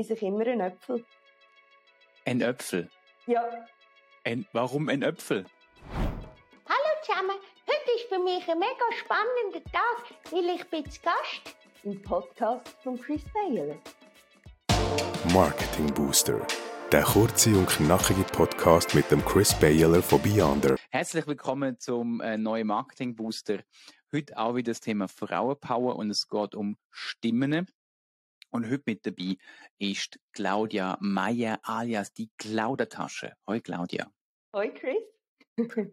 esse ich immer einen Äpfel. Ein Äpfel? Ja. Ein, warum ein Äpfel? Hallo zusammen, heute ist für mich ein mega spannender Tag, weil ich bin zu Gast im Podcast von Chris Baylor. Marketing Booster. Der kurze und knackige Podcast mit dem Chris Baylor von Beyonder. Herzlich willkommen zum äh, neuen Marketing Booster. Heute auch wieder das Thema Frauenpower und es geht um Stimmen. Und heute mit dabei ist Claudia Meyer alias die Claudertasche. Hoi Claudia. Hoi Chris.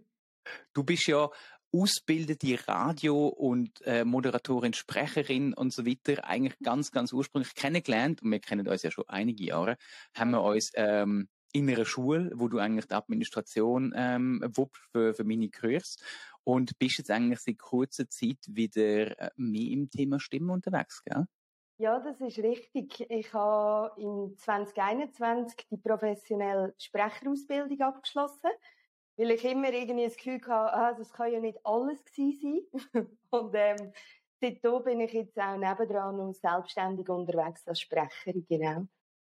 du bist ja ausgebildete Radio- und äh, Moderatorin, Sprecherin und so weiter, eigentlich ganz, ganz ursprünglich kennengelernt, und wir kennen uns ja schon einige Jahre, haben wir uns ähm, in einer Schule, wo du eigentlich die Administration ähm, wuppst für, für meine Kurs und bist jetzt eigentlich seit kurzer Zeit wieder äh, mehr im Thema Stimme unterwegs, gell? Ja, das ist richtig. Ich habe im 2021 die professionelle Sprecherausbildung abgeschlossen, weil ich immer irgendwie das Gefühl hatte, ah, das kann ja nicht alles gewesen sein. Und ähm, seitdem bin ich jetzt auch nebendran und selbstständig unterwegs als Sprecherin, genau.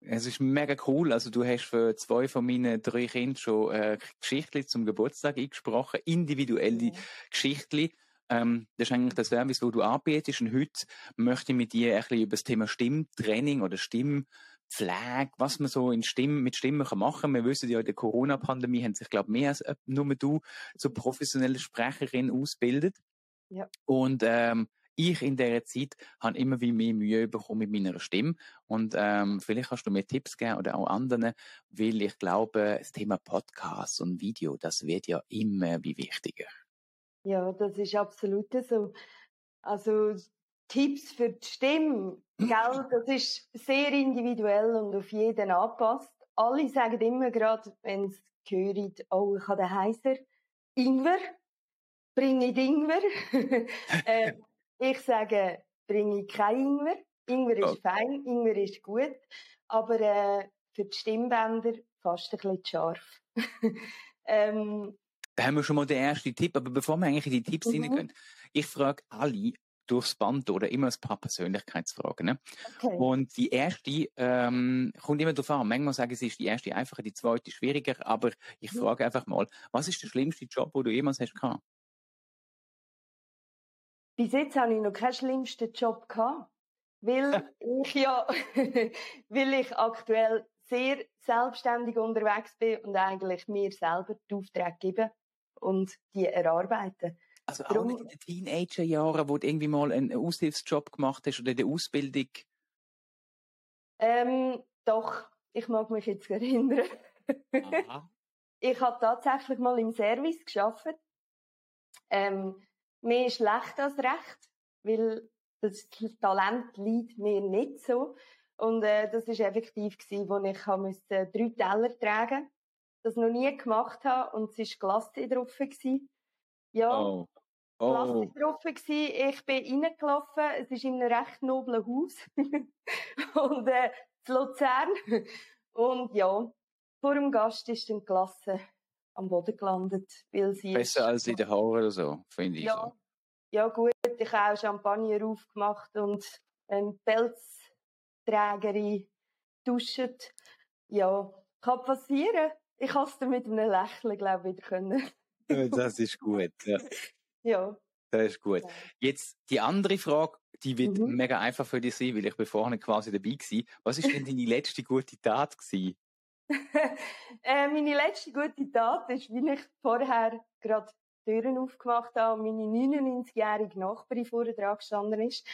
Es ist mega cool. Also du hast für zwei von meinen drei Kindern schon äh, Geschichten zum Geburtstag eingesprochen, individuelle ja. Geschichten. Ähm, das ist eigentlich der Service, wo du anbietest. Und heute möchte ich mit dir ein bisschen über das Thema Stimmtraining oder Stimmpflege, was man so in Stimm, mit Stimmen kann machen kann. Wir wissen ja, in der Corona-Pandemie haben sich, glaube ich, mehr als nur du zur professionellen Sprecherin ausgebildet. Ja. Und ähm, ich in dieser Zeit habe immer wie mehr Mühe bekommen mit meiner Stimme. Und ähm, vielleicht kannst du mir Tipps geben oder auch anderen, weil ich glaube, das Thema Podcast und Video, das wird ja immer wie wichtiger. Ja, das ist absolut so. Also Tipps für die Stimme, gell, das ist sehr individuell und auf jeden angepasst. Alle sagen immer gerade, wenn sie hören, oh, ich habe den Heiser, Ingwer, bringe ich Ingwer. äh, ich sage, bringe ich kein Ingwer. Ingwer ist oh. fein, Ingwer ist gut, aber äh, für die Stimmbänder fast ein bisschen scharf. ähm, da haben wir schon mal den ersten Tipp, aber bevor wir eigentlich in die Tipps mhm. hineingehen, ich frage alle durchs Band oder immer ein paar Persönlichkeitsfragen. Ne? Okay. Und die erste ähm, kommt immer darauf an. Manchmal sagen sie, ist die erste einfacher, die zweite schwieriger, aber ich mhm. frage einfach mal, was ist der schlimmste Job, wo du jemals hast gehabt? Bis jetzt habe ich noch keinen schlimmsten Job gehabt, weil ich ja, weil ich aktuell sehr selbstständig unterwegs bin und eigentlich mir selber die Aufträge gebe und die erarbeiten. Also Darum, auch nicht in den Teenagerjahren, wo du irgendwie mal einen Aushilfsjob gemacht hast oder in der Ausbildung? Ähm, doch, ich mag mich jetzt erinnern. Aha. ich habe tatsächlich mal im Service geschafft. Ähm, mehr schlecht als recht, weil das Talent liegt mir nicht so. Und äh, das ist effektiv gewesen, wo ich musste drei Teller tragen, das noch nie gemacht habe und es war Glasse drauf gewesen. Ja, oh. Oh. Glasse drauf gewesen. Ich bin reingelaufen. Es ist in einem recht noblen Haus und äh, Luzern. Und ja, vor dem Gast ist dann Glasse am Boden gelandet, weil sie besser als in den Haaren oder so, finde ich. Ja, so. ja gut. Ich habe auch Champagner aufgemacht und einen Pelz Trägerin duschen. Ja, kann passieren. Ich habe es mit einem Lächeln, glaube ich, wieder können. das ist gut, ja. ja. Das ist gut. Jetzt die andere Frage, die wird mhm. mega einfach für dich sein, weil ich bin vorhin quasi dabei war. Was ist denn deine letzte gute Tat gewesen? äh, meine letzte gute Tat ist, wie ich vorher gerade Türen aufgemacht habe und meine 99-jährige Nachbarin vorher dran gestanden ist.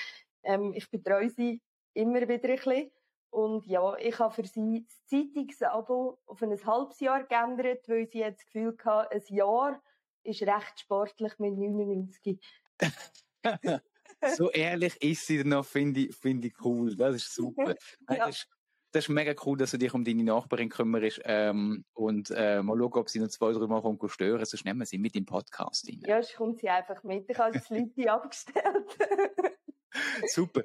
Ähm, ich betreue sie immer wieder ein bisschen. Und ja, ich habe für sie das Zeitungsabo auf ein halbes Jahr geändert, weil sie jetzt das Gefühl hatte, ein Jahr ist recht sportlich mit 99. so ehrlich ist sie noch, finde ich, finde ich cool. Das ist super. ja. das, ist, das ist mega cool, dass du dich um deine Nachbarin kümmerst ähm, und äh, mal schauen, ob sie noch zwei, drei Mal kommt stören. Sonst nehmen wir sie mit im Podcast rein. Ja, sonst kommt sie einfach mit. Ich habe das Leute abgestellt. Super.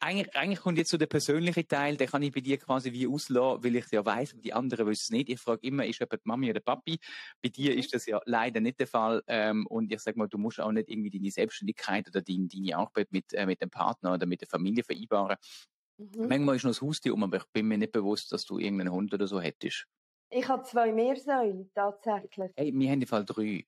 Eigentlich, eigentlich kommt jetzt so der persönliche Teil, den kann ich bei dir quasi wie auslassen, weil ich es ja weiss, die anderen wissen es nicht. Ich frage immer, ist jemand Mami oder Papi? Bei dir mhm. ist das ja leider nicht der Fall. Ähm, und ich sag mal, du musst auch nicht irgendwie deine Selbstständigkeit oder deine, deine Arbeit mit, äh, mit dem Partner oder mit der Familie vereinbaren. Mhm. Manchmal ist noch das Haustier um, aber ich bin mir nicht bewusst, dass du irgendeinen Hund oder so hättest. Ich habe zwei Meersäule, tatsächlich. Hey, wir haben im Fall drei.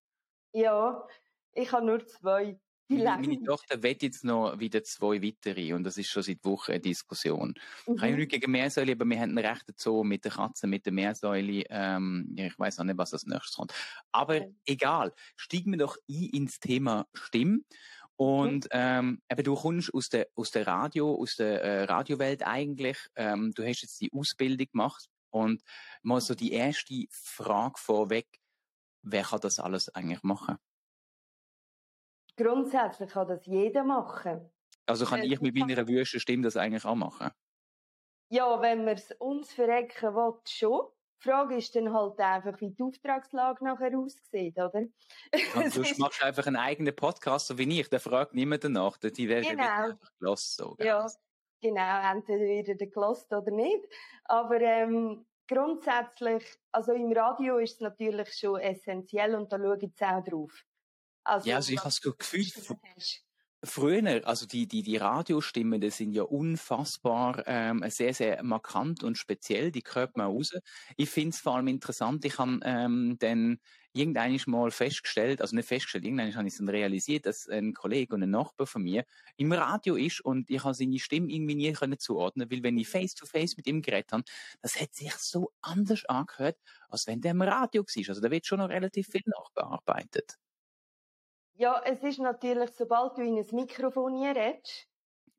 Ja, ich habe nur zwei. Meine, meine Tochter will jetzt noch wieder zwei weitere und das ist schon seit Wochen eine Diskussion. Mhm. Ich habe nichts gegen Meersäule, aber wir haben einen rechten Zoo mit der Katze, mit der Meersäule. Ähm, ich weiß auch nicht, was als nächstes kommt. Aber okay. egal, steigen wir doch ein ins Thema Stimme. Und ähm, eben, du kommst aus der, aus der Radio, aus der äh, Radiowelt eigentlich. Ähm, du hast jetzt die Ausbildung gemacht. Und mal so die erste Frage vorweg. Wer kann das alles eigentlich machen? Grundsätzlich kann das jeder machen. Also kann äh, ich mit meiner wüsten Stimme das eigentlich auch machen? Ja, wenn man es uns verrecken will, schon. Die Frage ist dann halt einfach, wie die Auftragslage nachher aussieht, oder? Ja, du machst einfach einen eigenen Podcast, so wie ich, der fragt niemand danach, die werden genau. einfach gelassen. So, ja, genau, entweder wird er gelost oder nicht. Aber ähm, grundsätzlich, also im Radio ist es natürlich schon essentiell und da schaue ich jetzt auch drauf. Also, ja, also ich habe das Gefühl, früher, also die, die, die Radiostimmen, die sind ja unfassbar ähm, sehr, sehr markant und speziell, die hört man raus. Ich finde es vor allem interessant, ich habe ähm, dann irgendwann mal festgestellt, also nicht festgestellt, irgendwann habe ich es dann realisiert, dass ein Kollege und ein Nachbar von mir im Radio ist und ich habe seine Stimme irgendwie nie können zuordnen, weil wenn ich face to face mit ihm geredet habe, das hat sich so anders angehört, als wenn der im Radio war. Also da wird schon noch relativ viel nachbearbeitet. Ja, es ist natürlich, sobald du in ein Mikrofon redest,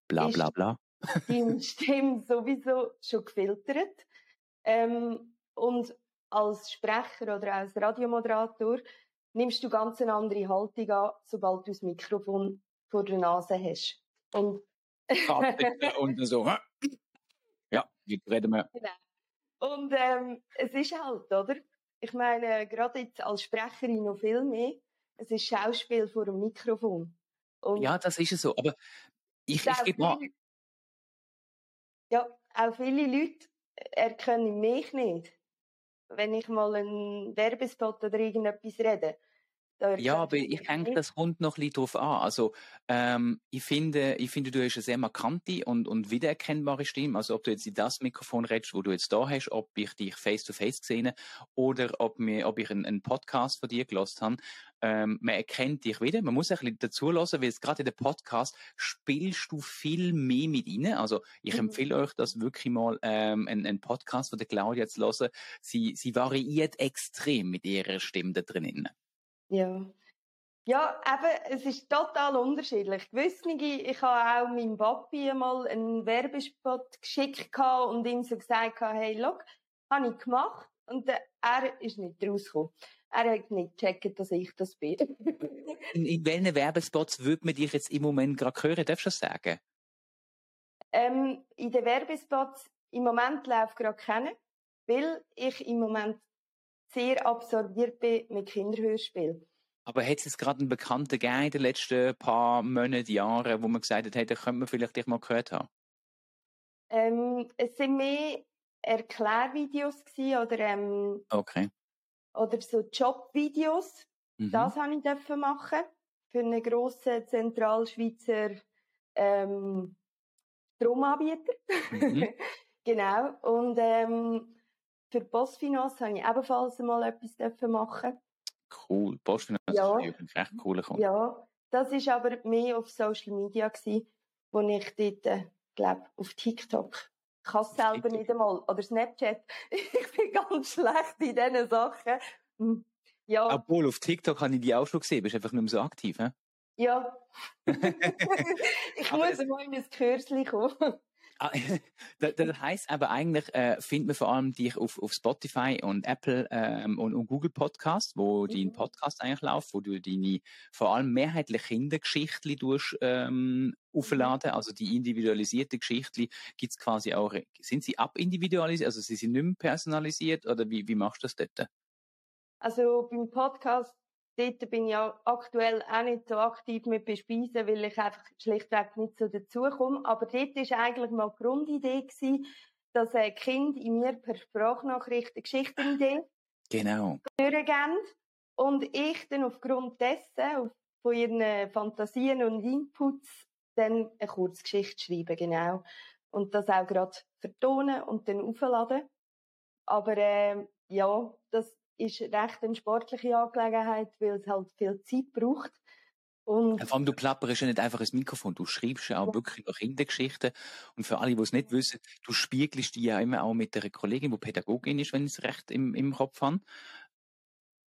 bla bla bla, deine Stimme sowieso schon gefiltert. Ähm, und als Sprecher oder als Radiomoderator nimmst du ganz eine andere Haltung an, sobald du das Mikrofon vor der Nase hast. Und, und so, ja, wie reden wir. Genau. Und ähm, es ist halt, oder? Ich meine, gerade jetzt als Sprecherin noch viel mehr, es ist Schauspiel vor dem Mikrofon. Und ja, das ist es so. Aber ich, ich gebe mal. Ja, auch viele Leute erkennen mich nicht. Wenn ich mal einen Werbespot oder irgendetwas rede. Ja, aber ich denke, das kommt noch ein bisschen drauf an. Also, ähm, ich finde, ich finde, du hast eine sehr markante und, und wiedererkennbare Stimme. Also, ob du jetzt in das Mikrofon redest, wo du jetzt da hast, ob ich dich face to face gesehen oder ob mir, ob ich einen, einen Podcast von dir gelost habe. Ähm, man erkennt dich wieder. Man muss ein bisschen dazu lassen, weil gerade in der Podcast spielst du viel mehr mit ihnen. Also, ich mhm. empfehle euch das wirklich mal, ähm, einen, einen Podcast von der Claudia zu hören. Sie, sie variiert extrem mit ihrer Stimme da drinnen. Ja. Ja, eben, es ist total unterschiedlich. Gewisse, ich habe auch meinem Papi einmal einen Werbespot geschickt und ihm so gesagt, hey, look, habe ich gemacht und er ist nicht rausgekommen. Er hat nicht gecheckt, dass ich das bin. in, in welchen Werbespots würde man dich jetzt im Moment gerade hören? Darfst du das sagen? Ähm, in den Werbespots im Moment läuft gerade keiner, weil ich im Moment sehr absorbiert bin mit Kinderhörspielen. Aber hat es gerade einen Bekannten gegeben in den letzten paar Monaten, Jahren, wo man gesagt hat, hey, da könnte man vielleicht dich mal gehört haben? Ähm, es sind mehr Erklärvideos gewesen, oder, ähm, okay. oder so Jobvideos. Mhm. Das habe ich machen für einen grossen Zentralschweizer ähm, Stromanbieter. Mhm. genau. Und ähm, für Postfinance habe ich ebenfalls mal etwas machen. Cool. Postfinance ja. ist übrigens echt cool. Ja, das war aber mehr auf Social Media gewesen, wo ich dort, äh, glaube auf TikTok. Ich kann es selber nicht einmal. Oder Snapchat. ich bin ganz schlecht in diesen Sachen. Hm. Ja. Obwohl, auf TikTok habe ich die auch schon gesehen. Bist einfach nicht mehr so aktiv, hä? Ja. ich muss mal in ein Kürzchen kommen. Ah, das heisst aber eigentlich, äh, findet man vor allem dich auf, auf Spotify und Apple ähm, und, und Google Podcast, wo mhm. dein Podcast eigentlich läuft, wo du deine vor allem mehrheitlich Kindergeschichten durch ähm, aufladen, also die individualisierte Geschichten gibt's quasi auch, sind sie abindividualisiert, also sie sind nicht mehr personalisiert oder wie, wie machst du das dort? Also beim Podcast dort bin ich aktuell auch nicht so aktiv mit bespeisen, weil ich einfach schlichtweg nicht so dazukomme. Aber dort war eigentlich mal die Grundidee, gewesen, dass ein Kind in mir per Sprachnachricht eine Geschichtenidee genau. durchgeben und ich dann aufgrund dessen, von ihren Fantasien und Inputs, dann eine Kurzgeschichte schreibe, genau. und das auch gerade vertonen und dann aufladen. Aber äh, ja, das ist recht eine sportliche Angelegenheit, weil es halt viel Zeit braucht. Und Vor allem, du plapperst ja nicht einfach ins Mikrofon, du schreibst ja auch ja. wirklich noch Kindergeschichten. Und für alle, die es nicht wissen, du spiegelst die ja immer auch mit einer Kollegin, die Pädagogin ist, wenn ich es recht im, im Kopf habe.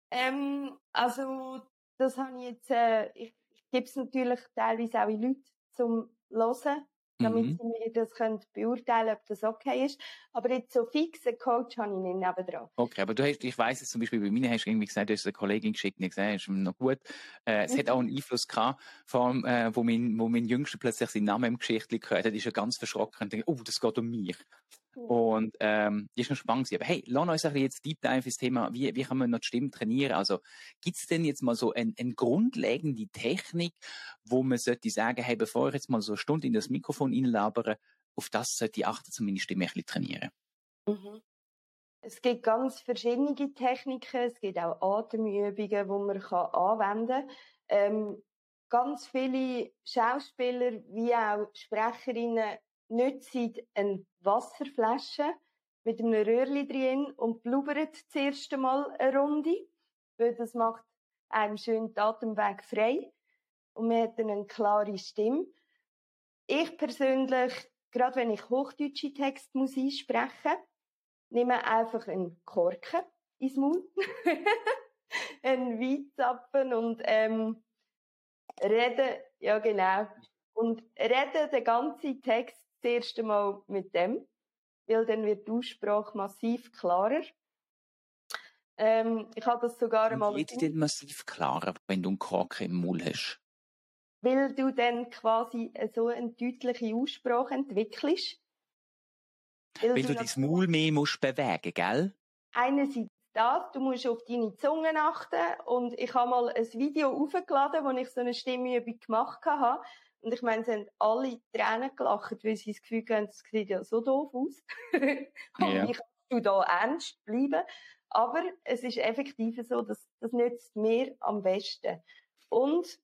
Ähm, also, das habe ich jetzt, äh, ich, ich gebe es natürlich teilweise auch in Leute zum Hören damit mhm. sie mir das können beurteilen ob das okay ist. Aber jetzt so fix einen Coach habe ich nicht nebendran. Okay, aber du hast, ich weiss es zum Beispiel, bei mir hast du irgendwie gesagt, du hast eine Kollegin geschickt und gesagt, ist noch gut. Äh, es mhm. hat auch einen Einfluss gehabt, vor allem, äh, wo mein, wo mein Jüngster plötzlich seinen Namen im Geschichtli gehört hat, ist er ganz verschrocken und denkt, oh, das geht um mich. Und ähm, die ist noch spannend Aber hey, lass uns ein bisschen jetzt Deep Dive ins Thema, wie, wie kann man noch die Stimme trainieren? Also gibt's denn jetzt mal so eine ein grundlegende Technik, wo man sollte sagen, hey, bevor ich jetzt mal so eine Stunde in das Mikrofon einlabere, auf das sollte ich achten, um meine Stimme ein bisschen trainieren? Mhm. Es gibt ganz verschiedene Techniken, es gibt auch Atemübungen, die man kann anwenden kann. Ähm, ganz viele Schauspieler wie auch Sprecherinnen nutzen eine Wasserflasche mit einem Röhrli drin und blubbert das erste Mal eine Runde, weil das macht einem schön den Atemweg frei und man hat dann eine klare Stimme. Ich persönlich, gerade wenn ich hochdeutsche Texte muss einsprechen, nehme einfach einen Korken ins Mund, einen Weinzapfen und ähm, rede, ja genau, und rede den ganzen Text das erste Mal mit dem, weil dann wird die Aussprache massiv klarer. Ähm, ich habe das sogar einmal... Wie wird denn massiv klarer, wenn du einen Korken im Mund hast? Weil du dann quasi so eine deutliche Aussprache entwickelst. Weil, weil du, dein Maul mehr musst bewegen, gell? Einerseits das, du musst auf deine Zunge achten und ich habe mal ein Video aufgeladen, wo ich so eine Stimmübung gemacht habe und ich meine, sie haben alle Tränen gelacht, weil sie das Gefühl haben, es sieht ja so doof aus. und yeah. wie kannst du da ernst bleiben? Aber es ist effektiv so, dass das nützt mir am besten. Und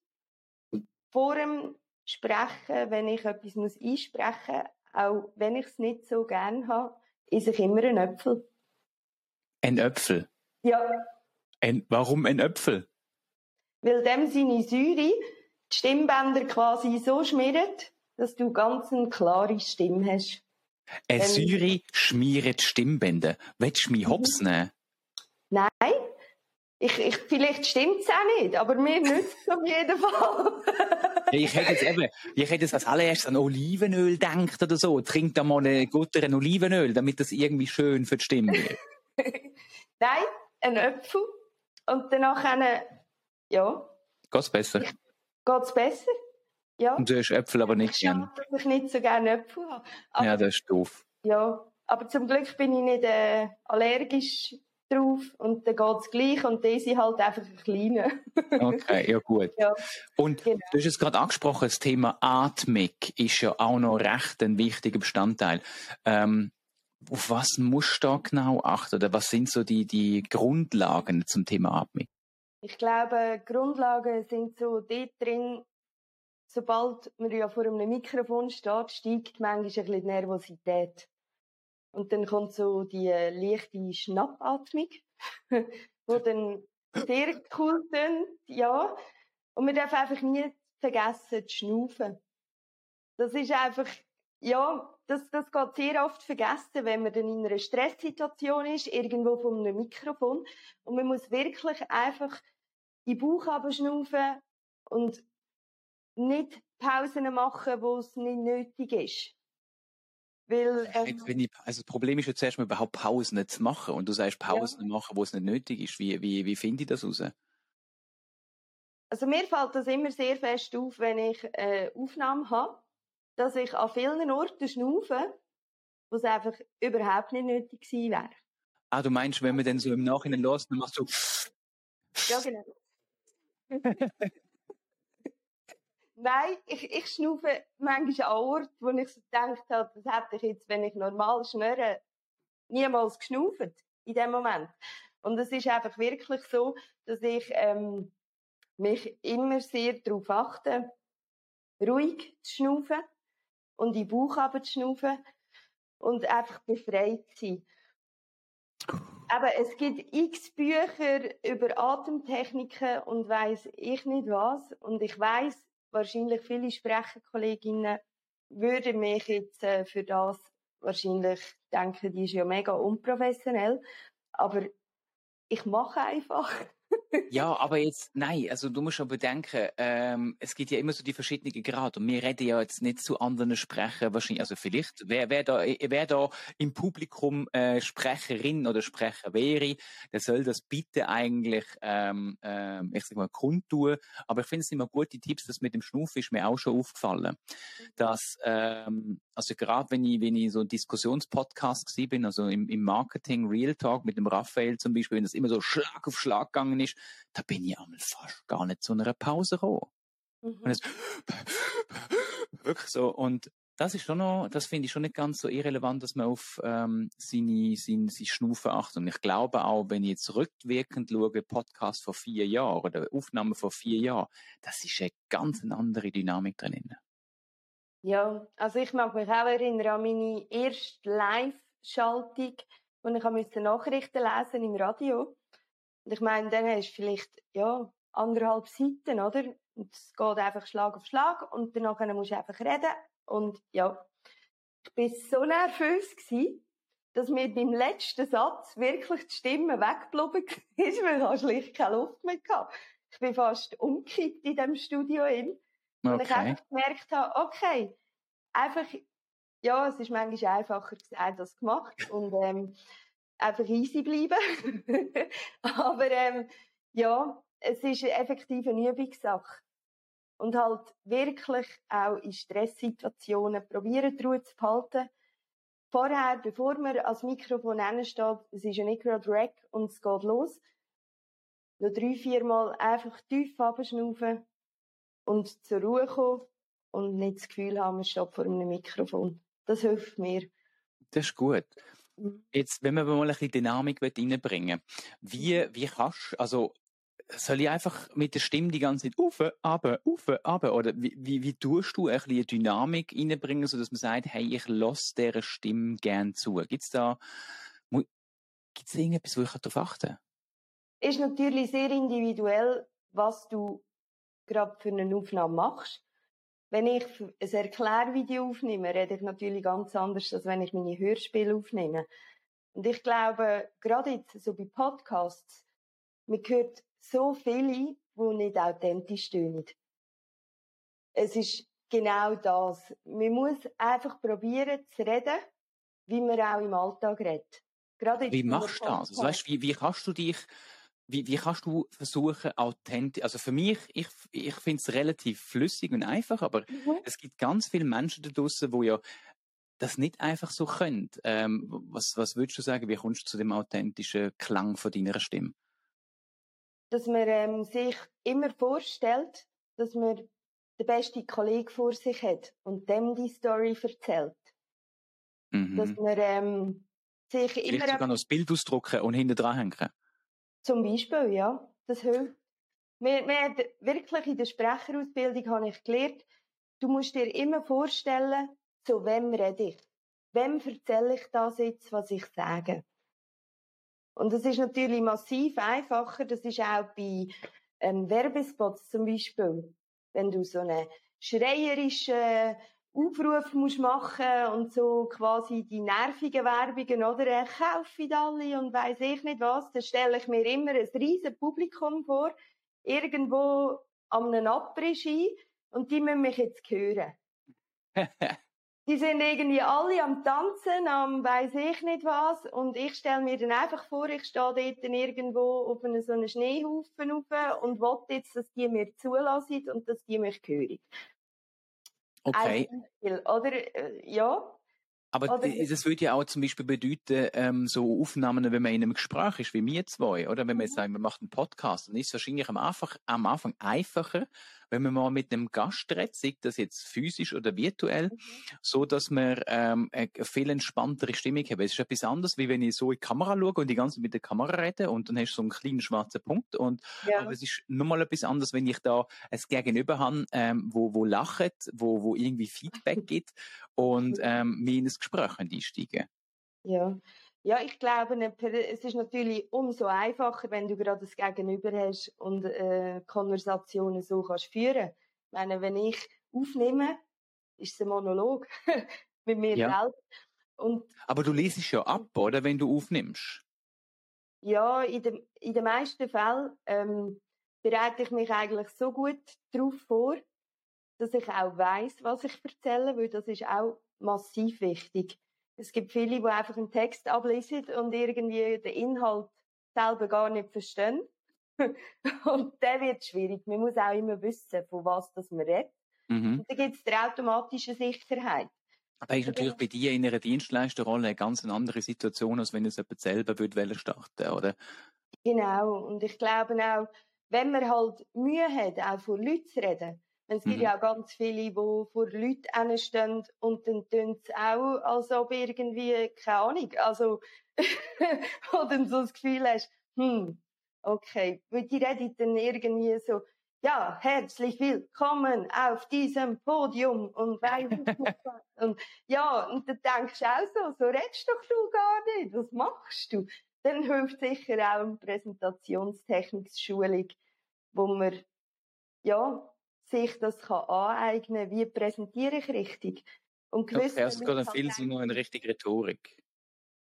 vor dem Sprechen, wenn ich etwas muss einsprechen muss, auch wenn ich es nicht so gern habe, ist ich immer ein Äpfel. Ein Äpfel? Ja. Ein, warum ein Äpfel? Weil dem seine Säure die Stimmbänder quasi so schmiert, dass du ganz eine klare Stimme hast. Eine ähm, Säure schmiert Stimmbänder. Willst du mich hops mhm. nehmen? Nein. Ich, ich, vielleicht stimmt es auch nicht, aber mir nützt es auf jeden Fall. ich hätte jetzt eben, ich hätte jetzt als allererstes an Olivenöl gedacht oder so. Trink da mal ein gutteren Olivenöl, damit das irgendwie schön für die Stimme wird. Nein, ein Apfel. Und danach eine, ja. Geht's besser? Ich, geht's besser. Ja. Und du hast Äpfel aber nicht gern. dass ich nicht so gerne Äpfel habe. Aber, ja, das ist doof. Ja, aber zum Glück bin ich nicht äh, allergisch drauf und dann geht's gleich und diese halt einfach ein kleiner. okay, ja gut. Ja, und genau. du hast es gerade angesprochen, das Thema Atmung ist ja auch noch recht ein wichtiger Bestandteil. Ähm, auf was musst du da genau achten oder was sind so die, die Grundlagen zum Thema Atmung? Ich glaube, Grundlagen sind so dort drin, sobald man ja vor einem Mikrofon steht, steigt manchmal ein bisschen die Nervosität. Und dann kommt so die leichte Schnappatmung, wo dann sehr cool sind, ja. Und man darf einfach nie vergessen zu schnaufen. Das ist einfach, ja, das, das geht sehr oft vergessen, wenn man dann in einer Stresssituation ist, irgendwo von einem Mikrofon. Und man muss wirklich einfach in den Bauch abschnaufen und nicht Pausen machen, wo es nicht nötig ist. Weil, ähm, ich, also das Problem ist jetzt erstmal überhaupt Pausen nicht zu machen und du sagst Pausen ja. machen, wo es nicht nötig ist. Wie, wie, wie finde ich das raus? Also mir fällt das immer sehr fest auf, wenn ich äh, Aufnahmen habe, dass ich an vielen Orten schnaufe, wo es einfach überhaupt nicht nötig gewesen wäre. Ah, du meinst, wenn man dann so im Nachhinein los, dann machst du Ja, genau. Nein, ich, ich schnaufe manchmal an Orten, wo ich so gedacht habe, das hätte ich jetzt, wenn ich normal schnurre, niemals geschnauft in dem Moment. Und es ist einfach wirklich so, dass ich ähm, mich immer sehr darauf achte, ruhig zu schnaufen. und in den Bauch zu schnaufen und einfach befreit zu sein. Aber es gibt x Bücher über Atemtechniken und weiß ich nicht was. Und ich weiß, wahrscheinlich viele Sprecherkolleginnen würden mich jetzt äh, für das wahrscheinlich denken, die ist ja mega unprofessionell. Aber ich mache einfach ja, aber jetzt, nein, also du musst aber bedenken, ähm, es gibt ja immer so die verschiedenen Grade. Und wir reden ja jetzt nicht zu anderen Sprechern wahrscheinlich, also vielleicht, wer, wer da, wer da im Publikum äh, Sprecherin oder Sprecher wäre, der soll das bitte eigentlich, ähm, ähm, ich sag mal, kundtun, aber ich finde es immer gute Tipps, das mit dem Schnuff ist mir auch schon aufgefallen, dass, ähm, also gerade wenn ich, wenn ich so Diskussionspodcast gewesen bin, also im, im Marketing Real Talk mit dem Raphael zum Beispiel, wenn das immer so Schlag auf Schlag gegangen ist, da bin ich einmal fast gar nicht zu einer Pause gekommen. Mhm. Und es, wirklich so, und das ist schon noch, das finde ich schon nicht ganz so irrelevant, dass man auf ähm, seine, seine, seine Schnufe achtet. Und ich glaube auch, wenn ich jetzt rückwirkend schaue, Podcast vor vier Jahren oder Aufnahmen vor vier Jahren, das ist eine ganz andere Dynamik drin. Ja, also ich mag mich auch erinnern an meine erste Live-Schaltung, wo ich musste Nachrichten lesen im Radio. Und ich meine, dann hast du vielleicht, ja, anderthalb Seiten, oder? Und es geht einfach Schlag auf Schlag und danach musst du einfach reden. Und ja, ich war so nervös gewesen, dass mir beim letzten Satz wirklich die Stimme weggeblieben ist, weil ich schlicht keine Luft mehr hatte. Ich bin fast umgekippt in diesem Studio. Hin. Okay. Und ich einfach gemerkt habe, okay, einfach, ja, es ist manchmal einfacher gesagt als gemacht und ähm, einfach easy bleiben. Aber ähm, ja, es ist effektiv eine Übungssache. Und halt wirklich auch in Stresssituationen probieren, die Ruhe zu behalten. Vorher, bevor man als Mikrofon steht, es ist ja nicht gerade Rack und es geht los, noch drei, vier Mal einfach tief abschnaufen und zur Ruhe kommen und nicht das Gefühl haben, man steht vor einem Mikrofon. Das hilft mir. Das ist gut. Mhm. Jetzt, wenn wir mal ein bisschen Dynamik reinbringen wie, mhm. wie kannst du, also, soll ich einfach mit der Stimme die ganze Zeit auf, aber, auf, aber, oder wie, wie, wie tust du ein bisschen Dynamik reinbringen, sodass man sagt, hey, ich lasse dieser Stimme gern zu? Gibt's da, gibt's da irgendetwas, wo ich darauf achten Ist natürlich sehr individuell, was du gerade für eine Aufnahme machst. Wenn ich ein Erklärvideo aufnehme, rede ich natürlich ganz anders, als wenn ich meine Hörspiele aufnehme. Und ich glaube, gerade jetzt so bei Podcasts, man hört so viele, die nicht authentisch tönen. Es ist genau das. Man muss einfach probieren zu reden, wie man auch im Alltag redet. Gerade wie machst du das? Also, weißt, wie, wie kannst du dich wie, wie kannst du versuchen, authentisch, also für mich, ich, ich finde es relativ flüssig und einfach, aber mhm. es gibt ganz viele Menschen da draussen, die ja das nicht einfach so können. Ähm, was, was würdest du sagen, wie kommst du zu dem authentischen Klang von deiner Stimme? Dass man ähm, sich immer vorstellt, dass man den besten Kollegen vor sich hat und dem die Story erzählt. Mhm. Dass man ähm, sich Vielleicht immer... sogar noch das Bild ausdrucken und hinten dran hängen. Zum Beispiel, ja. Das hilft. Wir, wir wirklich in der Sprecherausbildung habe ich gelernt, du musst dir immer vorstellen, zu wem rede ich? Wem erzähle ich das jetzt, was ich sage? Und das ist natürlich massiv einfacher. Das ist auch bei ähm, Werbespots zum Beispiel. Wenn du so eine schreierische Aufruf musst machen und so quasi die nervigen Werbungen, oder? Äh, kaufe alle und weiss ich nicht was. Da stelle ich mir immer ein riesen Publikum vor, irgendwo an einem Après-Ski und die müssen mich jetzt hören. die sind irgendwie alle am Tanzen, am weiss ich nicht was und ich stelle mir dann einfach vor, ich stehe dort irgendwo auf einem so einem Schneehaufen rauf und will jetzt, dass die mir zulassen und dass die mich hören. Okay. Oder, äh, ja. Aber oder, das würde ja auch zum Beispiel bedeuten, ähm, so Aufnahmen, wenn man in einem Gespräch ist, wie wir zwei, oder? Wenn man jetzt mhm. sagt, man macht einen Podcast, dann ist es wahrscheinlich am Anfang, am Anfang einfacher, wenn man mal mit einem Gast redet, sei das jetzt physisch oder virtuell, mhm. so dass man ähm, eine viel entspanntere Stimmung hat. Es ist etwas anderes, wie wenn ich so in die Kamera schaue und die ganze Zeit mit der Kamera rede und dann hast du so einen kleinen schwarzen Punkt. Und, ja. Aber es ist nochmal etwas anderes, wenn ich da ein Gegenüber habe, ähm, wo, wo lacht, wo, wo irgendwie Feedback gibt und ähm, mir in ein Gespräch einsteigen. Ja. Ja, ich glaube, es ist natürlich umso einfacher, wenn du gerade das Gegenüber hast und äh, Konversationen so kannst führen. Ich meine, wenn ich aufnehme, ist es ein Monolog mit mir ja. selbst. Und, Aber du liest ja ab, oder, wenn du aufnimmst? Ja, in, den, in den meisten Fällen ähm, bereite ich mich eigentlich so gut darauf vor, dass ich auch weiß, was ich erzähle, weil das ist auch massiv wichtig. Es gibt viele, die einfach einen Text ablesen und irgendwie den Inhalt selber gar nicht verstehen. und der wird schwierig. Man muss auch immer wissen, von was das man redet. Mhm. Und dann gibt es die automatische Sicherheit. Aber ist natürlich bei dir in einer Dienstleisterrolle eine ganz andere Situation, als wenn es jemand selber würde starten oder? Genau. Und ich glaube auch, wenn man halt Mühe hat, auch vor Leuten zu reden, es gibt mhm. ja auch ganz viele, die vor Leuten stehen und dann tun sie auch, als ob irgendwie, keine Ahnung, also, wo dann so das Gefühl hast, hm, okay, weil die reden dann irgendwie so, ja, herzlich willkommen auf diesem Podium und und ja, und dann denkst du auch so, so redest doch du gar nicht, was machst du? Dann hilft sicher auch eine Präsentationstechnik-Schulung, wo man, ja, sich das kann aneignen kann, wie präsentiere ich richtig. Und gewiss, okay, also gerade viel sind noch in Richtung Rhetorik.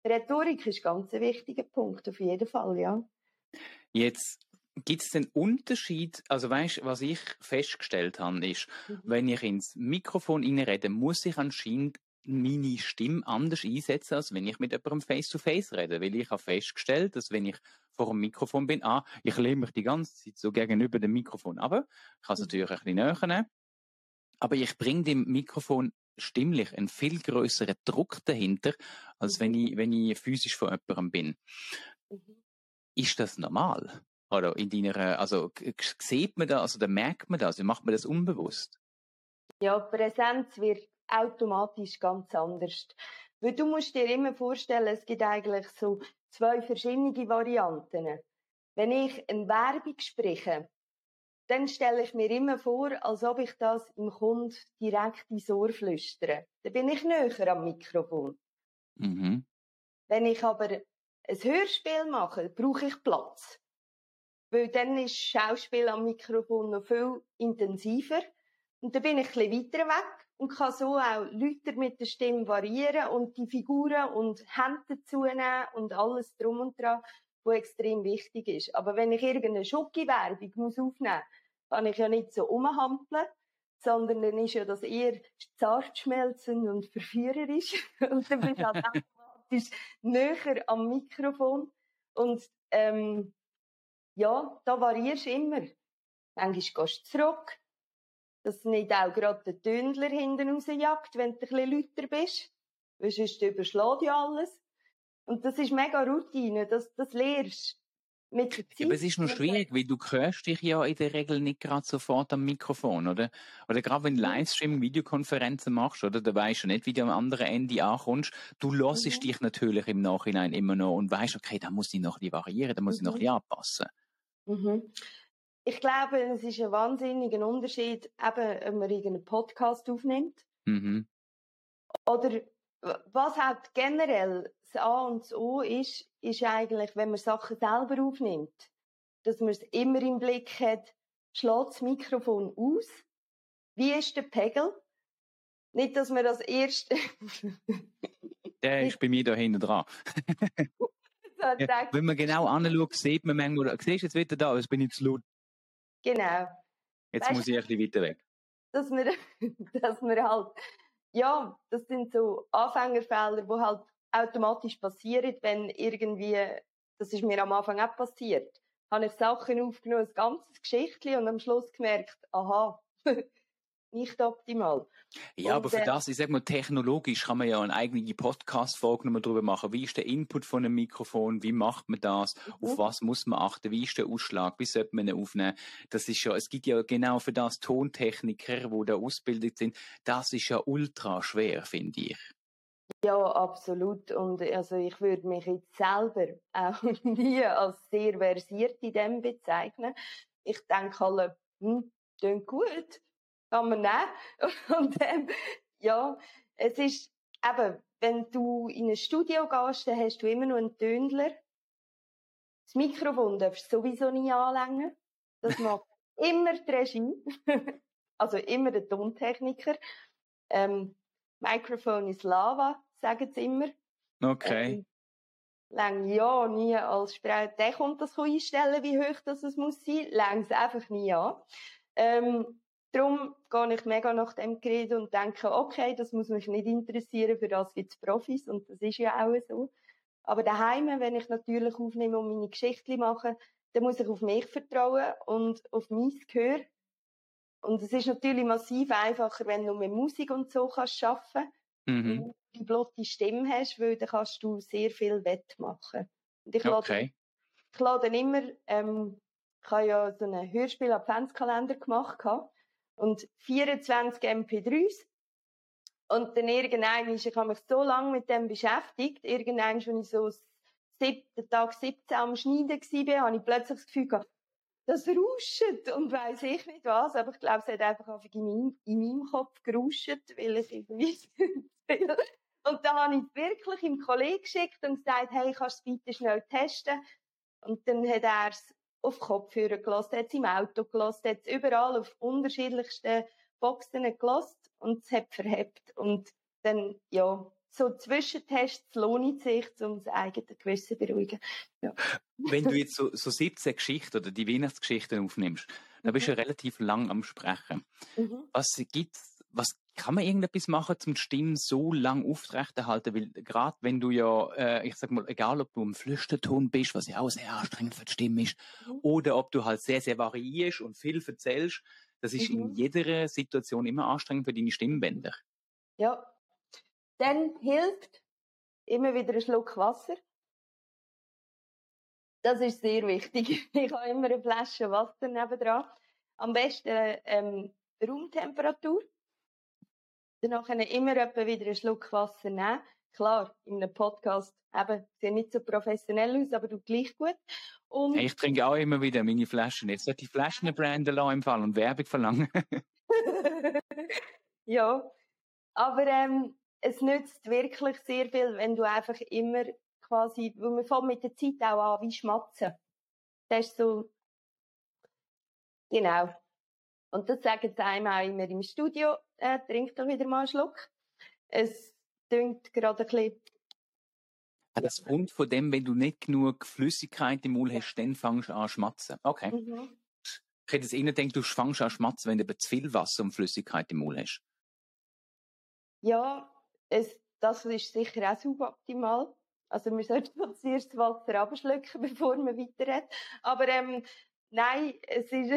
Rhetorik ist ganz ein wichtiger Punkt, auf jeden Fall, ja. Jetzt gibt es den Unterschied, also weißt, was ich festgestellt habe, ist, mhm. wenn ich ins Mikrofon rede, muss ich anscheinend meine Stimme anders einsetzen, als wenn ich mit jemandem face-to-face rede. Weil ich habe festgestellt, dass wenn ich vor dem Mikrofon bin, ah, ich lehne mich die ganze Zeit so gegenüber dem Mikrofon ab. Ich kann es mhm. natürlich ein bisschen näher nehmen. Aber ich bringe dem Mikrofon stimmlich einen viel größeren Druck dahinter, als wenn ich, wenn ich physisch vor jemandem bin. Mhm. Ist das normal? Oder in deiner, also, sieht man das, oder merkt man das, oder macht man das unbewusst? Ja, Präsenz wird automatisch ganz anders. Weil du musst dir immer vorstellen, es gibt eigentlich so zwei verschiedene Varianten. Wenn ich eine Werbung spreche, dann stelle ich mir immer vor, als ob ich das im Kund direkt ins Ohr flüstere. Dann bin ich näher am Mikrofon. Mhm. Wenn ich aber ein Hörspiel mache, brauche ich Platz. Weil dann ist Schauspiel am Mikrofon noch viel intensiver. Und dann bin ich ein bisschen weiter weg und kann so auch Leute mit der Stimme variieren und die Figuren und Hände dazu nehmen und alles drum und dran, was extrem wichtig ist. Aber wenn ich irgendeine Schoki-Werbung muss aufnehmen muss, kann ich ja nicht so umhampeln, sondern dann ist ja das eher zart schmelzend und verführerisch. und dann bist du halt automatisch näher am Mikrofon. Und ähm, ja, da variierst du immer. Manchmal gehst du zurück, dass nicht auch gerade der Tündler hinten rausjagt, wenn du ein bisschen lauter bist. Weil sonst überschlägt ja alles. Und das ist mega Routine, das, das lernst mit der Zeit. Ja, aber es ist noch schwierig, weil du hörst dich ja in der Regel nicht gerade sofort am Mikrofon, oder? Oder gerade wenn du Livestream, Videokonferenzen machst, oder? Da weißt du nicht, wie du am anderen Ende ankommst. Du lässt mhm. dich natürlich im Nachhinein immer noch und weißt, okay, da muss ich noch die variieren, da muss mhm. ich noch die anpassen. Mhm ich glaube, es ist ein wahnsinniger Unterschied, eben, ob man irgendeinen Podcast aufnimmt. Mhm. Oder was halt generell das A und das O ist, ist eigentlich, wenn man Sachen selber aufnimmt, dass man es immer im Blick hat, schlägt das Mikrofon aus, wie ist der Pegel? Nicht, dass man das erste... der ist bei mir da hinten dran. ja, wenn man genau anschaut, sieht man manchmal, siehst du jetzt wieder da, es bin ich zu laut. Genau. Jetzt weißt, muss ich ein bisschen weiter weg. Dass wir, dass wir halt, ja, das sind so Anfängerfehler, die halt automatisch passieren, wenn irgendwie, das ist mir am Anfang auch passiert, habe ich Sachen aufgenommen, ein ganzes Geschichtchen und am Schluss gemerkt, aha, nicht optimal. Ja, und, aber für äh, das, ich sag mal, technologisch kann man ja eine eigene Podcast-Folge nochmal darüber machen. Wie ist der Input von einem Mikrofon? Wie macht man das? Mhm. Auf was muss man achten? Wie ist der Ausschlag? Wie sollte man ihn aufnehmen? Das ist ja, es gibt ja genau für das Tontechniker, die da ausgebildet sind. Das ist ja ultra schwer, finde ich. Ja, absolut. Und also ich würde mich jetzt selber auch nie als sehr versiert in dem bezeichnen. Ich denke alle, hm, klingt gut, kann man nehmen. Und ähm, ja, es ist eben, wenn du in ein Studio gehst, dann hast du immer noch einen Tönler. Das Mikrofon darfst du sowieso nie anlängen. Das macht immer die Regie. also immer der Tontechniker. Ähm, Mikrofon ist Lava, sagen sie immer. Okay. Ähm, lang ja nie als Sprecher. Der kommt das einstellen, wie hoch das es muss sein. Lang es einfach nie an. Ähm, darum gehe ich mega nach dem Gerät und denke, okay, das muss mich nicht interessieren, für das gibt es Profis und das ist ja auch so. Aber daheim, wenn ich natürlich aufnehme und meine Geschichte mache, dann muss ich auf mich vertrauen und auf mein Gehör. Und es ist natürlich massiv einfacher, wenn du mit Musik und so kannst arbeiten mhm. und die blotte Stimme hast, weil dann kannst du sehr viel wettmachen. Und ich okay. lade, ich lade dann immer, ähm, ich habe ja so einen Hörspiel-Adventskalender gemacht und 24 MP3s. Und dann irgendwann ich habe mich so lange mit dem beschäftigt, irgendwann, als ich so siebten Tag 17 am Schneiden war, habe ich plötzlich das Gefühl gehabt, das rauscht und weiss ich nicht was, aber ich glaube, es hat einfach in meinem, in meinem Kopf geruscht, weil ich irgendwie Und da habe ich wirklich im Kollegen geschickt und gesagt, hey, kannst du es bitte schnell testen? Und dann hat er es auf Kopfhörer gelassen, hat im Auto gelassen, hat überall auf unterschiedlichsten Boxen gelassen und es hat verhebt. Und dann, ja, so Zwischentests lohnt sich, um das eigene Gewissen zu beruhigen. Ja. Wenn du jetzt so, so 17 Geschichten oder die Weihnachtsgeschichten aufnimmst, dann bist du mhm. ja relativ lang am Sprechen. Mhm. Was gibt's, was kann man irgendetwas machen, zum Stimmen so lang aufrechterhalten? Weil gerade wenn du ja, äh, ich sag mal, egal ob du im Flüsterton bist, was ja auch sehr anstrengend für die Stimme ist, mhm. oder ob du halt sehr, sehr variierst und viel erzählst, das ist mhm. in jeder Situation immer anstrengend für deine Stimmbänder. Ja. Dann hilft immer wieder ein Schluck Wasser. Das ist sehr wichtig. Ich habe immer eine Flasche Wasser nebendran. Am besten ähm, Raumtemperatur dann immer etwa wieder einen Schluck Wasser nehmen. Klar, in einem Podcast eben, sieht nicht so professionell aus, aber du gleich gut. Und ich trinke auch immer wieder meine Flaschen. Jetzt sollte die Flaschenbrand im Fall und Werbung verlangen. ja, aber ähm, es nützt wirklich sehr viel, wenn du einfach immer quasi, weil man fängt mit der Zeit auch an, wie schmatzen. Das ist so, genau. Und das sagen sie einem auch immer im Studio, äh, trink doch wieder mal einen Schluck. Es dünkt gerade ein bisschen. Das kommt von dem, wenn du nicht genug Flüssigkeit im Mund hast, dann fängst du an zu schmatzen. Okay. Mhm. Ich hätte es eher gedacht, du fängst an zu schmatzen, wenn du zu viel Wasser und Flüssigkeit im Mund hast. Ja, es, das ist sicher auch suboptimal. Also wir sollten zuerst das Wasser abschlucken, bevor man weiterredet. Aber ähm, nein, es ist...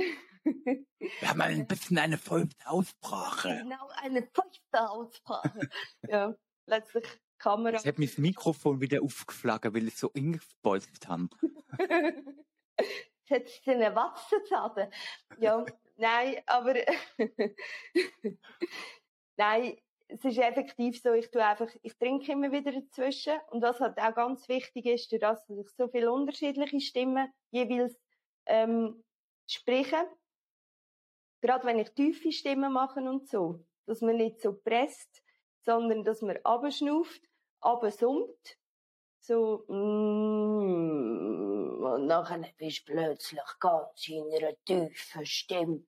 Wir haben ein bisschen eine feuchte Aussprache. Genau, eine feuchte Aussprache. ja, letztlich Kamera. Es hat das Mikrofon wieder aufgeflagen, weil ich so ingebolzt habe. Jetzt ist eine Wasserzade. Ja, nein, aber nein, es ist effektiv so, ich tue einfach, ich trinke immer wieder dazwischen und was halt auch ganz wichtig ist, dass ich so viele unterschiedliche Stimmen jeweils ähm, spreche, gerade wenn ich tiefe Stimmen mache und so, dass man nicht so presst, sondern dass man abschnauft, absummt, so, mm, und nachher bist du plötzlich ganz in einer tiefen Stimme.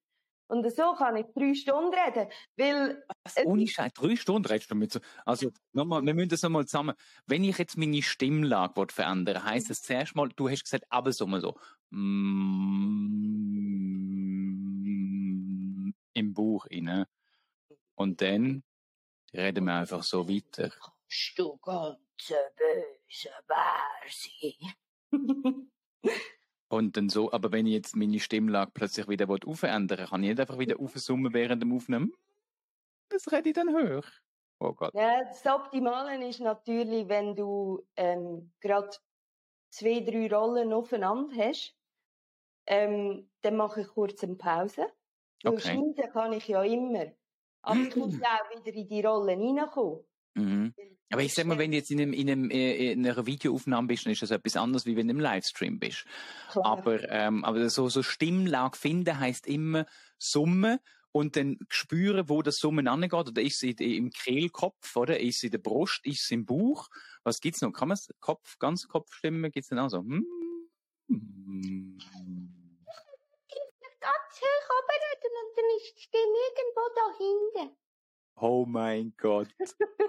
Und so kann ich drei Stunden reden, weil... Ohne Scheiß, drei Stunden redest du mit so... Also, nochmal, wir müssen das nochmal zusammen... Wenn ich jetzt meine Stimmlage verändere, heisst das zuerst mal, du hast gesagt, aber so mal so... Mm, Im Buch inne. Und dann reden wir einfach so weiter. Du ganz böse Bär sein? Und dann so, aber wenn ich jetzt meine Stimmlage plötzlich wieder verändern kann ich nicht einfach wieder aufsummen während dem Aufnehmen? das rede ich dann hoch. Oh Gott. Ja, das Optimale ist natürlich, wenn du ähm, gerade zwei, drei Rollen aufeinander hast, ähm, dann mache ich kurz eine Pause. Weil Okay. schneiden kann ich ja immer. Aber ich muss ja auch wieder in die Rollen reinkommen. Mhm. Aber ich sag mal, wenn du jetzt in, einem, in, einem, äh, in einer Videoaufnahme bist, dann ist das etwas anderes, wie wenn du im Livestream bist. Klar. Aber, ähm, aber so, so Stimmlage finden heisst immer Summen und dann spüren, wo das Summen angeht. Oder ist es im Kehlkopf, oder? Ist es in der Brust, ist es im Bauch? Was gibt's noch? Kann man es Kopf, ganz Kopfstimmen gibt's dann auch so? Hm? Oben und dann ist die Stimme irgendwo dahinter. Oh mein Gott.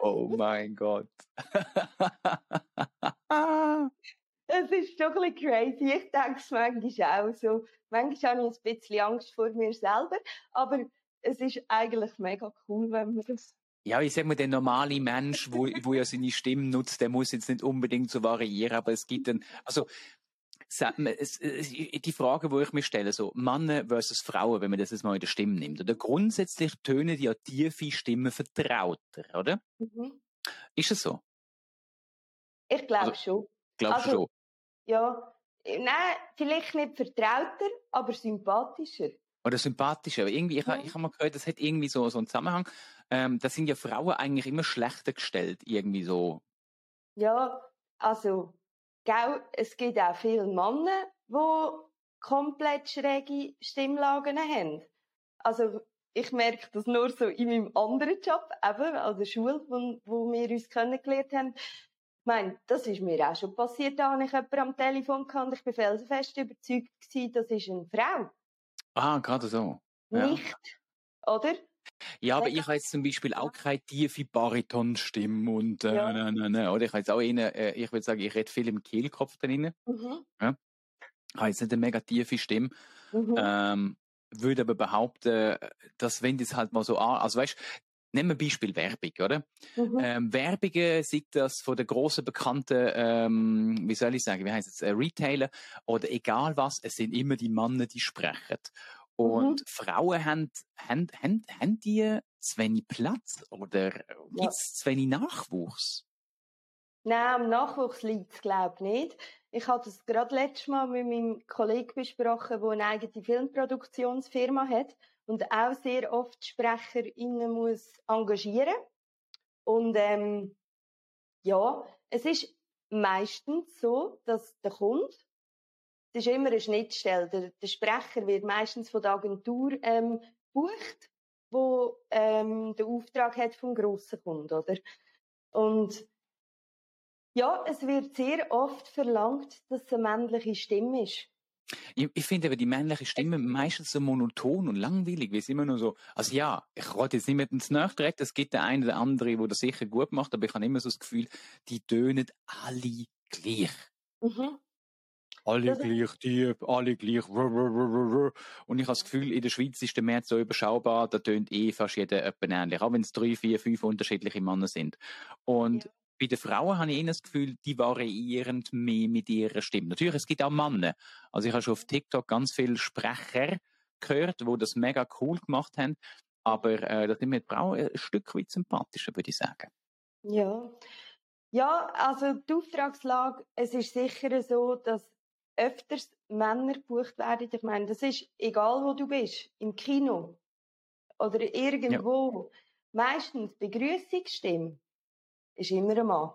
Oh mein Gott. Es ist schon ein bisschen crazy. Ich denke es manchmal auch so. Manchmal habe ich ein bisschen Angst vor mir selber. Aber es ist eigentlich mega cool, wenn man das. Ja, ich sag mal, der normale Mensch, wo, wo ja seine Stimme nutzt, der muss jetzt nicht unbedingt so variieren, aber es gibt dann, also, die Frage, wo ich mir stelle, so, Männer versus Frauen, wenn man das jetzt mal in der Stimme nimmt, oder grundsätzlich tönen ja tiefe Stimmen vertrauter, oder? Mhm. Ist es so? Ich glaube Also- schon. Glaubst du Also- schon? Ja. Nein, vielleicht nicht vertrauter, aber sympathischer. Oder sympathischer? Aber irgendwie, ich, Ja. ich habe mal gehört, das hat irgendwie so, so einen Zusammenhang, ähm, da sind ja Frauen eigentlich immer schlechter gestellt, irgendwie so. Ja, also, gell, es gibt auch viele Männer, die komplett schräge Stimmlagen haben. Also, ich merke das nur so in meinem anderen Job, eben an der Schule, wo, wo wir uns kennengelernt haben. Ich meine, das ist mir auch schon passiert, da habe ich jemanden am Telefon gehabt und ich bin felsenfest überzeugt gewesen, das ist eine Frau. Ah, gerade so. Ja. Nicht, oder? Ja, aber ich habe jetzt zum Beispiel auch keine tiefe Baritonstimme und äh, Ja. nein, nein, nein. Oder ich habe jetzt auch eine, äh, ich würde sagen, ich rede viel im Kehlkopf drin. Mhm. habe jetzt nicht eine mega tiefe Stimme. Mhm. Ähm, würde aber behaupten, dass wenn das halt mal so an, also weißt, nehmen wir Beispiel Werbung, oder? Mhm. Ähm, Werbungen, sei das von der großen bekannten, ähm, wie soll ich sagen, wie heißt es, äh, Retailer oder egal was, es sind immer die Männer, die sprechen. Und Frauen haben, haben, haben, haben die zu wenig Platz oder gibt es zu wenig Nachwuchs? Nein, am Nachwuchs liegt es, glaube ich, nicht. Ich habe das gerade letztes Mal mit meinem Kollegen besprochen, der eine eigene Filmproduktionsfirma hat und auch sehr oft SprecherInnen muss engagieren. Und ähm, ja, es ist meistens so, dass der Kunde, es ist immer eine Schnittstelle, der, der Sprecher wird meistens von der Agentur ähm, gebucht, wo ähm, den Auftrag hat vom grossen Kunden, oder? Und ja, es wird sehr oft verlangt, dass es eine männliche Stimme ist. Ich, ich finde aber die männliche Stimme meistens so monoton und langweilig, wie es immer nur so, also ja, ich rate jetzt nicht mit ins direkt, es gibt der eine oder andere, der das sicher gut macht, aber ich habe immer so das Gefühl, die tönen alle gleich. Mhm. Alle Das- gleich tief, alle gleich. Und ich habe das Gefühl, in der Schweiz ist der März so überschaubar, da tönt eh fast jeder etwa ähnlich, auch wenn es drei, vier, fünf unterschiedliche Männer sind. Und Ja. bei den Frauen habe ich eher das Gefühl, die variieren mehr mit ihrer Stimme. Natürlich, es gibt auch Männer. Also ich habe schon auf TikTok ganz viele Sprecher gehört, die das mega cool gemacht haben. Aber äh, da sind mir die Frauen ein Stück weit sympathischer, würde ich sagen. Ja. Ja, also die Auftragslage, es ist sicher so, dass öfters Männer gebucht werden. Ich meine, das ist egal, wo du bist, im Kino oder irgendwo. Meistens Begrüßungsstimme ist immer ein Mann.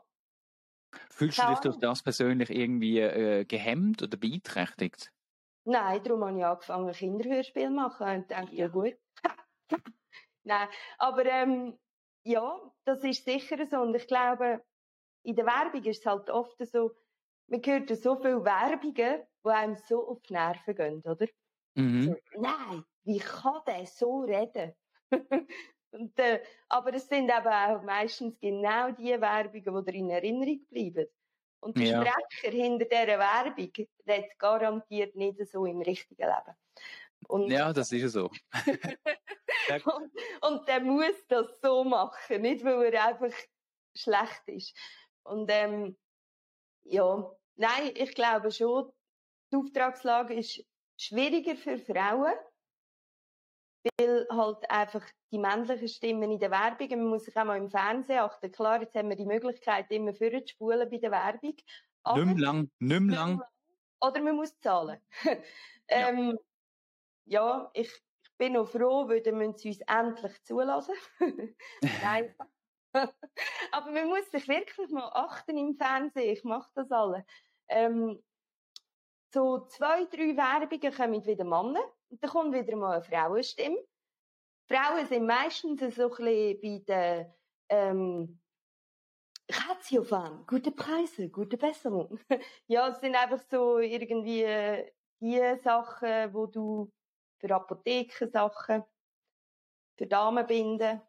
Fühlst du dich durch das persönlich irgendwie äh, gehemmt oder beeinträchtigt? Nein, darum habe ich angefangen, Kinderhörspiel zu machen und dachte, ja, gut. Nein, aber ähm, ja, das ist sicher so. Und ich glaube, in der Werbung ist es halt oft so, man hört ja so viele Werbungen, die einem so auf die Nerven gehen, oder? Mhm. So, Nein, wie kann der so reden? und, äh, aber es sind eben auch meistens genau die Werbungen, die dir in Erinnerung bleiben. Und der Ja. Sprecher hinter dieser Werbung redet garantiert nicht so im richtigen Leben. Und, Ja, das ist ja so. und, und der muss das so machen, nicht weil er einfach schlecht ist. Und ähm, ja, nein, ich glaube schon, die Auftragslage ist schwieriger für Frauen. weil halt einfach die männlichen Stimmen in der Werbung, man muss sich auch mal im Fernsehen achten. Klar, jetzt haben wir die Möglichkeit, immer vorzuspulen bei der Werbung. Aber nicht mehr lang, nicht mehr lang. Oder man muss zahlen. ähm, ja. ja, ich, ich bin noch froh, weil dann müssen sie uns endlich zulassen. Nein. Aber man muss sich wirklich mal achten im Fernsehen. Ich mache das alle. Ähm, so zwei, drei Werbungen kommen wieder Männer. Und dann kommt wieder mal eine Frauenstimme. Frauen sind meistens so ein bisschen bei den ähm, Ratiofarm, gute Preise, gute Besserung. ja, es sind einfach so irgendwie äh, die Sachen, wo du für Apothekensachen, für Damenbinden.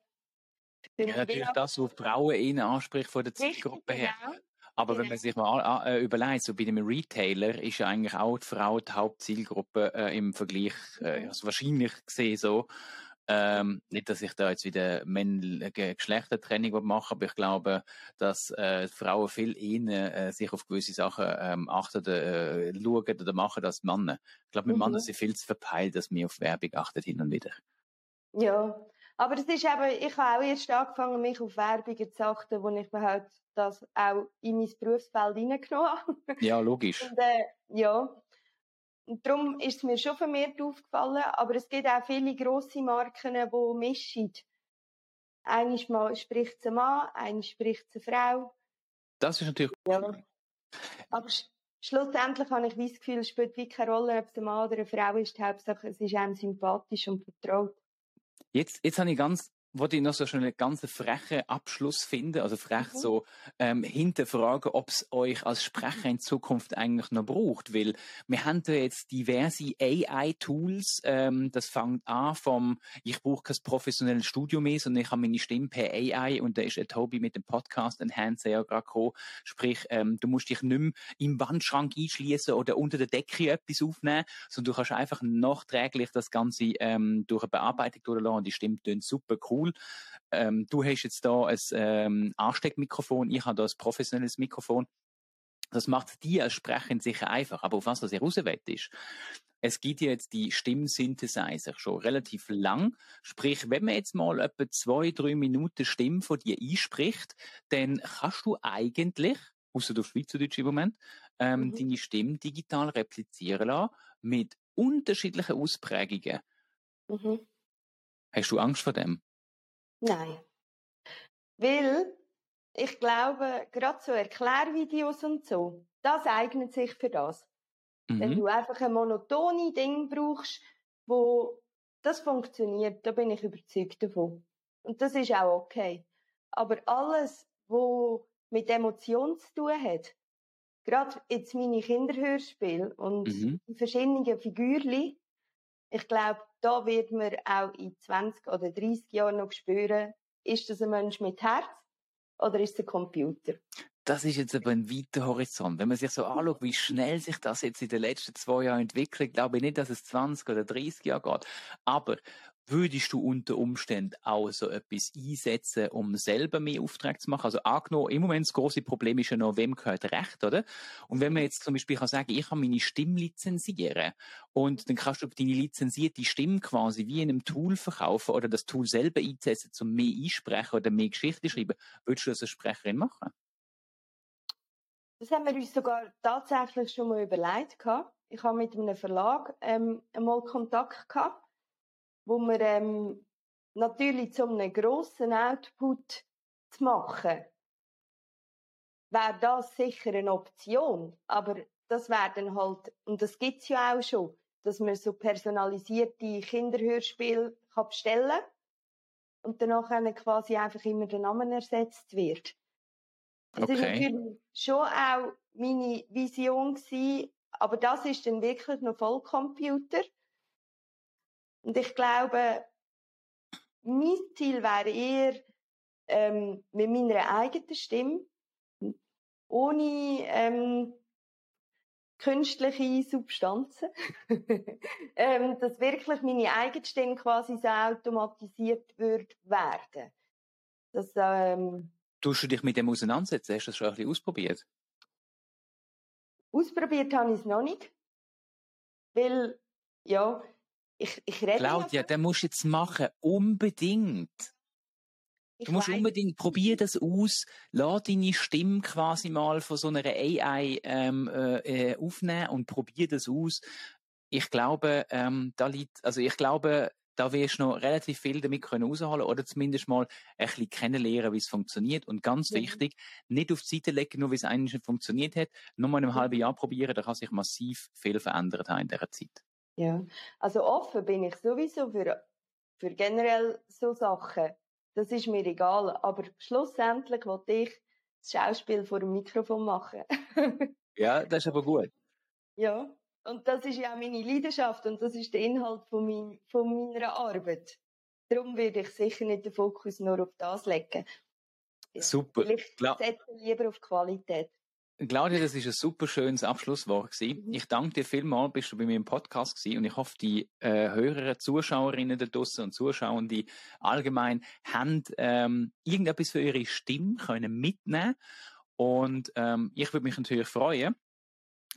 Ja, natürlich das, was Frauen ihnen anspricht von der Zielgruppe her. Genau. Aber ja. wenn man sich mal äh, überlegt, so bei einem Retailer ist ja eigentlich auch die Frau die Hauptzielgruppe äh, im Vergleich, äh, mhm. also wahrscheinlich gesehen so. Ähm, nicht, dass ich da jetzt wieder männliche Geschlechtertraining mache, aber ich glaube, dass äh, Frauen viel eher äh, sich auf gewisse Sachen ähm, achten, äh, schauen oder machen als Männer. Ich glaube, mit mhm. Männern sind viel zu verpeilt, dass wir auf Werbung achten hin und wieder. Ja, aber das ist eben, ich habe auch erst angefangen, mich auf Werbung zu achten, wo ich mir halt das auch in mein Berufsfeld hineingenommen habe. Ja, logisch. Und, äh, ja. Und darum ist es mir schon vermehrt aufgefallen, aber es gibt auch viele grosse Marken, die mischen. Einmal spricht es ein Mann, einmal spricht es eine Frau. Das ist natürlich... Ja. Aber sch schlussendlich habe ich das Gefühl, es spielt wirklich keine Rolle, ob es ein Mann oder eine Frau ist. Hauptsache, es ist einem sympathisch und vertraut. Jetzt, jetzt habe ich ganz wollte ich noch so schon einen ganz frechen Abschluss finden, also frech mhm. so ähm, hinterfragen, ob es euch als Sprecher in Zukunft eigentlich noch braucht, weil wir haben da jetzt diverse AI-Tools, ähm, das fängt an vom, ich brauche kein professionelles Studio mehr, sondern ich habe meine Stimme per AI und da ist ein Tobi mit dem Podcast Enhancer ja gerade gekommen, sprich, ähm, du musst dich nicht mehr im Wandschrank einschließen oder unter der Decke etwas aufnehmen, sondern du kannst einfach nachträglich das Ganze ähm, durch eine Bearbeitung durchlassen und die Stimme tönt super cool cool. Ähm, du hast jetzt da ein ähm, Ansteckmikrofon, ich habe da ein professionelles Mikrofon. Das macht dir als Sprechen sicher einfach. Aber auf was das raus ist, es gibt ja jetzt die Stimmsynthesizer schon relativ lang. Sprich, wenn man jetzt mal etwa zwei, drei Minuten Stimme von dir einspricht, dann kannst du eigentlich, außer du Schweizerdeutsch im Moment, ähm, mhm. deine Stimme digital replizieren lassen mit unterschiedlichen Ausprägungen. Mhm. Hast du Angst vor dem? Nein. Weil ich glaube, gerade so Erklärvideos und so, das eignet sich für das. Mhm. Wenn du einfach ein monotone Ding brauchst, wo das funktioniert, da bin ich überzeugt davon. Und das ist auch okay. Aber alles, wo mit Emotionen zu tun hat, gerade jetzt meine Kinderhörspiele und mhm. die verschiedenen Figürchen, ich glaube, da wird man auch in 20 oder 30 Jahren noch spüren, ist das ein Mensch mit Herz oder ist es ein Computer? Das ist jetzt aber ein weiter Horizont. Wenn man sich so anschaut, wie schnell sich das jetzt in den letzten zwei Jahren entwickelt, glaube ich nicht, dass es 20 oder 30 Jahre geht. Aber würdest du unter Umständen auch so etwas einsetzen, um selber mehr Aufträge zu machen? Also angenommen, im Moment das große Problem ist ja noch, wem gehört Recht, oder? Und wenn man jetzt zum Beispiel kann sagen, ich kann meine Stimme lizenzieren und dann kannst du deine lizenzierte Stimme quasi wie in einem Tool verkaufen oder das Tool selber einsetzen, um mehr einsprechen oder mehr Geschichte schreiben, würdest du das als Sprecherin machen? Das haben wir uns sogar tatsächlich schon mal überlegt. Ich habe mit einem Verlag ähm, einmal Kontakt gehabt wo wir ähm, natürlich zu einem grossen Output zu machen, wäre das sicher eine Option. Aber das wäre dann halt, und das gibt's ja auch schon, dass man so personalisierte Kinderhörspiele kann bestellen und danach quasi einfach immer der Name ersetzt wird. Das okay. ist natürlich schon auch meine Vision gewesen, aber das ist dann wirklich noch Vollcomputer. Und ich glaube, mein Ziel wäre eher, ähm, mit meiner eigenen Stimme, ohne ähm, künstliche Substanzen, ähm, dass wirklich meine eigene Stimme quasi so automatisiert wird werden. Das, ähm, Tust du dich mit dem auseinandersetzen? Hast du das schon ein bisschen ausprobiert? Ausprobiert habe ich es noch nicht. Weil, ja, Ich, ich rede Claudia, den musst du jetzt machen. Unbedingt. Du musst weiss. unbedingt, probier das aus, lass deine Stimme quasi mal von so einer AI ähm, äh, äh, aufnehmen und probier das aus. Ich glaube, ähm, da liegt, also ich glaube, da wirst du noch relativ viel damit können rausholen oder zumindest mal ein bisschen kennenlernen, wie es funktioniert. Und ganz ja. wichtig, nicht auf die Seite legen, nur wie es eigentlich funktioniert hat, nur mal in einem ja. halben Jahr probieren, da kann sich massiv viel verändert haben in dieser Zeit. Ja, also offen bin ich sowieso für, für generell so Sachen das ist mir egal. Aber schlussendlich wollte ich das Schauspiel vor dem Mikrofon machen. ja, das ist aber gut. Ja, und das ist ja auch meine Leidenschaft und das ist der Inhalt von, mein, von meiner Arbeit. Darum würde ich sicher nicht den Fokus nur auf das legen. Super. Ich setze lieber auf Qualität. Claudia, das ist ein super schönes Abschlusswort gewesen. Mhm. Ich danke dir vielmals, bist du bei mir im Podcast gewesen und ich hoffe, die äh, Hörer, Zuschauerinnen da draussen und Zuschauer, die allgemein haben ähm, irgendetwas für ihre Stimme können mitnehmen und ähm, ich würde mich natürlich freuen,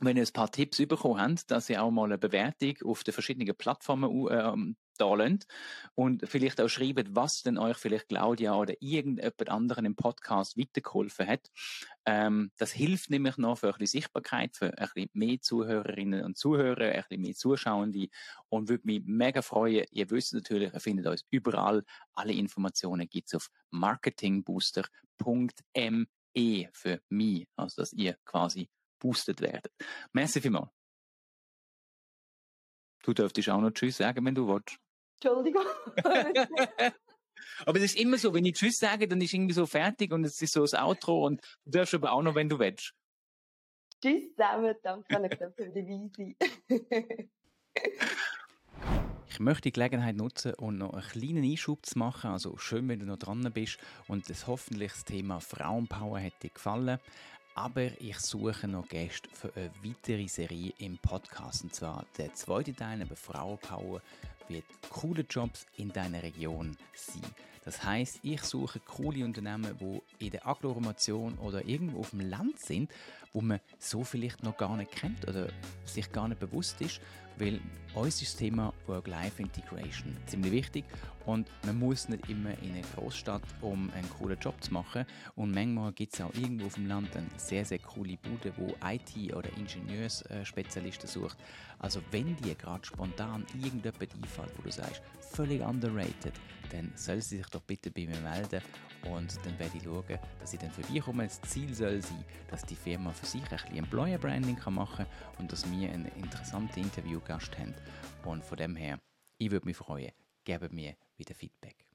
wenn ihr ein paar Tipps bekommen habt, dass ihr auch mal eine Bewertung auf den verschiedenen Plattformen ähm, da lasst und vielleicht auch schreibt, was denn euch vielleicht Claudia oder irgendjemand anderen im Podcast weitergeholfen hat. Ähm, das hilft nämlich noch für ein Sichtbarkeit, für ein bisschen mehr Zuhörerinnen und Zuhörer, ein bisschen mehr Zuschauende und würde mich mega freuen. Ihr wisst natürlich, ihr findet uns überall. Alle Informationen gibt's auf marketingbooster.me für mich, also dass ihr quasi boostet werdet. Merci vielmals. Du dürftest auch noch Tschüss sagen, wenn du willst. Entschuldigung. aber es ist immer so, wenn ich Tschüss sage, dann ist irgendwie so fertig und es ist so das Outro und du darfst aber auch noch, wenn du willst. Tschüss zusammen, danke für die Weise. Ich möchte die Gelegenheit nutzen, um noch einen kleinen Einschub zu machen. Also schön, wenn du noch dran bist und das hoffentlich das Thema Frauenpower hat dir gefallen. Aber ich suche noch Gäste für eine weitere Serie im Podcast. Und zwar der zweite Teil über Frauenpower wird coole Jobs in deiner Region sein. Das heißt, ich suche coole Unternehmen, die in der Agglomeration oder irgendwo auf dem Land sind, wo man so vielleicht noch gar nicht kennt oder sich gar nicht bewusst ist, weil uns ist das Thema Work-Life-Integration ziemlich wichtig und man muss nicht immer in eine Großstadt, um einen coolen Job zu machen und manchmal gibt es auch irgendwo auf dem Land eine sehr, sehr coole Bude, wo IT- oder Ingenieursspezialisten sucht. Also wenn dir gerade spontan irgendjemand einfällt, wo du sagst, völlig underrated, dann soll sie sich doch bitte bei mir melden und dann werde ich schauen, dass ich dann vorbeikomme. Das Ziel soll sein, dass die Firma für sich ein bisschen Employer Branding machen kann und dass wir einen interessanten Interviewgast haben. Und von dem her, ich würde mich freuen, gebt mir wieder Feedback.